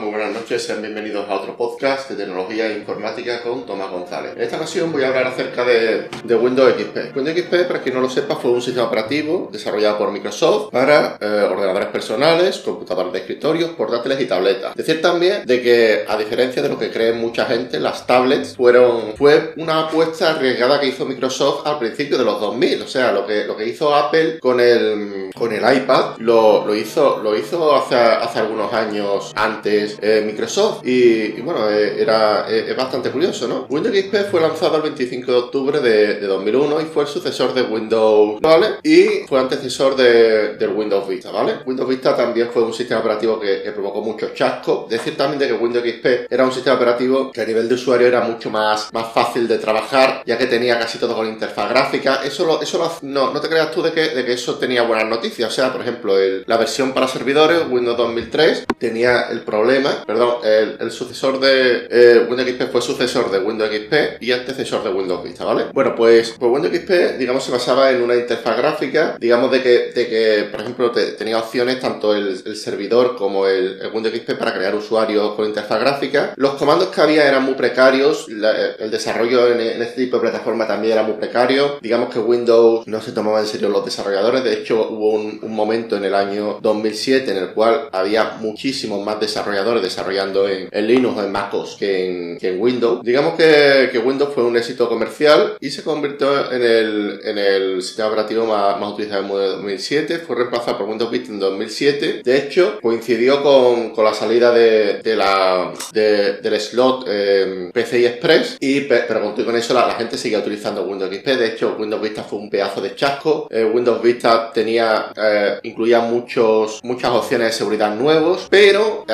Muy buenas noches, sean bienvenidos a otro podcast de tecnología e informática con Tomás González. En esta ocasión voy a hablar acerca de, Windows XP. Windows XP, para quien no lo sepa, fue un sistema operativo desarrollado por Microsoft para eh, ordenadores personales, computadores de escritorio, portátiles y tabletas. Decir también de que, a diferencia de lo que cree mucha gente, las tablets fueron fue una apuesta arriesgada que hizo Microsoft al principio de los 2000. O sea, lo que, lo que hizo Apple con el, con el iPad lo, lo hizo, lo hizo hace, hace algunos años antes eh, Microsoft. Y, bueno, eh, era eh, es bastante curioso, ¿no? Windows XP fue lanzado el 25 de octubre de, 2001 y fue el sucesor de Windows, ¿vale? Y fue antecesor de, del Windows Vista, ¿vale? Windows Vista también fue un sistema operativo que, provocó muchos chascos. Decir también de que Windows XP era un sistema operativo que a nivel de usuario era mucho más, más fácil de trabajar, ya que tenía casi todo con interfaz gráfica. Eso, lo, eso no, no te creas tú de que, de que eso tenía buenas noticias. O sea, por ejemplo, la versión para servidores, Windows 2003, tenía el problema, perdón, el, sucesor de Windows XP fue sucesor de Windows XP y antecesor de Windows Vista, ¿vale? Bueno, pues, pues Windows XP, digamos, se basaba en una interfaz gráfica, digamos, de que, de que por ejemplo, tenía opciones tanto el, servidor como el, Windows XP para crear usuarios con interfaz gráfica. Los comandos que había eran muy precarios, el desarrollo en, este tipo de plataforma también era muy precario. Digamos que Windows no se tomaba en serio los desarrolladores, de hecho, hubo un, un momento en el año 2007 en el cual había muchísimos más desarrolladores desarrollando en, Linux o en MacOS que en, Windows. Digamos que, Windows fue un éxito comercial y se convirtió en el, en el sistema operativo más, más utilizado en 2007. Fue reemplazado por Windows Vista en 2007. De hecho, coincidió con, con la salida de, de la, del slot eh, PCI Express y pero con eso la, gente seguía utilizando Windows XP. De hecho, Windows Vista fue un pedazo de chasco. Eh, Windows Vista tenía, eh, incluía muchos, muchas opciones de seguridad nuevos, pero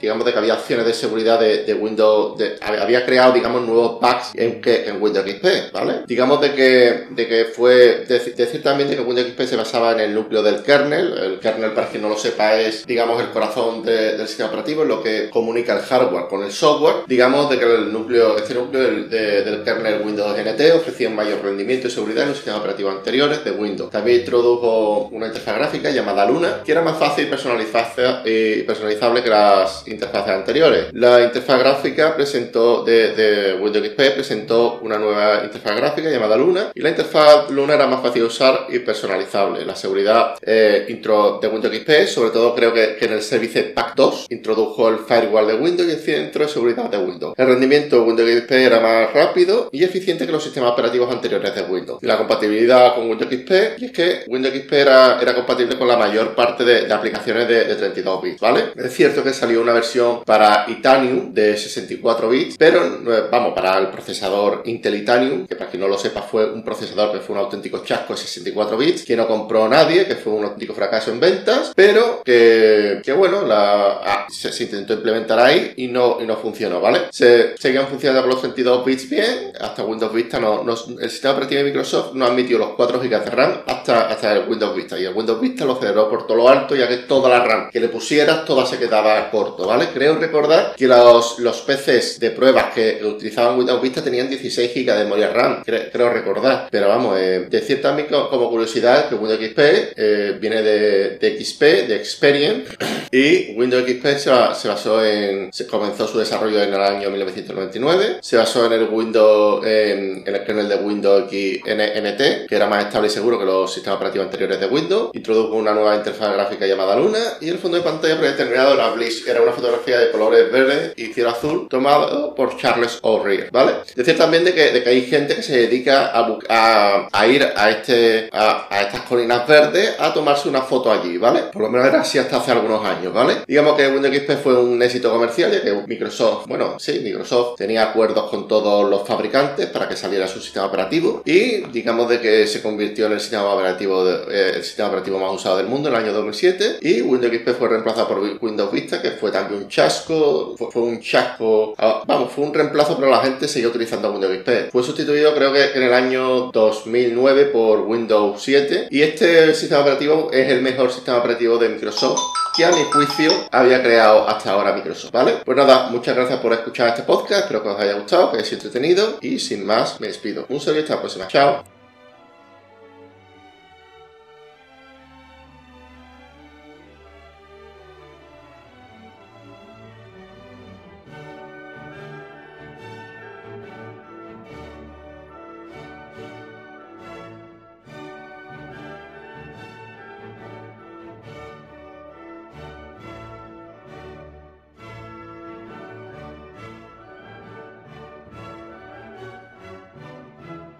digamos de que había opciones de seguridad de, Windows, había creado, digamos, nuevos bugs en, en Windows XP, ¿vale? Digamos de que, de que fue, decir también de que Windows XP se basaba en el núcleo del kernel, el kernel para quien no lo sepa es, digamos, el corazón del sistema operativo, es lo que comunica el hardware con el software, digamos de que el núcleo, este núcleo del, kernel Windows NT ofrecía un mayor rendimiento y seguridad en los sistemas operativos anteriores de Windows. También introdujo una interfaz gráfica llamada Luna, que era más fácil y personalizable que las interfaces anteriores. La interfaz gráfica presentó de, Windows XP presentó una nueva interfaz gráfica llamada Luna y la interfaz Luna era más fácil de usar y personalizable. La seguridad eh, intro de Windows XP, sobre todo creo que, en el servicio Pack 2, introdujo el firewall de Windows y el centro de seguridad de Windows. El rendimiento de Windows XP era más rápido y eficiente que los sistemas operativos anteriores de Windows. La compatibilidad con Windows XP, y es que Windows XP era, era compatible con la mayor parte de, aplicaciones de, de 32 bits, ¿vale? Es cierto que salió una versión para Itanium de 64 bits, pero vamos, para el procesador Intel Itanium, que para quien no lo sepa fue un procesador que fue un auténtico chasco de 64 bits, que no compró nadie, que fue un auténtico fracaso en ventas, pero que, bueno, ah, se, intentó implementar ahí y no, y no funcionó, ¿vale? Se seguían funcionando con los 32 bits bien, hasta Windows Vista no, el sistema operativo de Microsoft no admitió los 4 GB de RAM hasta, hasta el Windows Vista, y Windows Vista lo celebró por todo lo alto, ya que toda la RAM que le pusieras, toda se quedaba corta ¿vale? Creo recordar que los, los PCs de pruebas que utilizaban Windows Vista tenían 16 GB de memoria RAM, creo, recordar. Pero vamos, eh, decir también como curiosidad que Windows XP eh, viene de, XP, de Experience, y Windows XP se, basó en, se comenzó su desarrollo en el año 1999, se basó en el Windows, en, el kernel de Windows NT, que era más estable y seguro que los sistemas operativos anteriores de Windows, introdujo una nueva interfaz gráfica llamada Luna, y el fondo de pantalla predeterminado era Bliss, era una fotografía de colores verde y cielo azul tomado por Charles O'Reilly, ¿vale? Decir también de que, de que, hay gente que se dedica a, a, ir a, este, a, estas colinas verdes a tomarse una foto allí, ¿vale? Por lo menos era así hasta hace algunos años, ¿vale? Digamos que Windows XP fue un éxito comercial ya que Microsoft, bueno, sí, Microsoft tenía acuerdos con todos los fabricantes para que saliera su sistema operativo y digamos de que se convirtió en el sistema operativo, eh, el sistema operativo más usado del mundo en el año 2007 y Windows XP fue reemplazado por Windows Vista que fue también un chasco, fue, un chasco, ah, vamos, fue un reemplazo, pero la gente seguía utilizando Windows XP. Fue sustituido creo que en el año 2009 por Windows 7 y este sistema operativo es el mejor sistema operativo de Microsoft que a mi juicio había creado hasta ahora Microsoft, ¿vale? Pues nada, muchas gracias por escuchar este podcast, espero que os haya gustado, que haya sido entretenido y sin más me despido. Un saludo y hasta la próxima. Chao.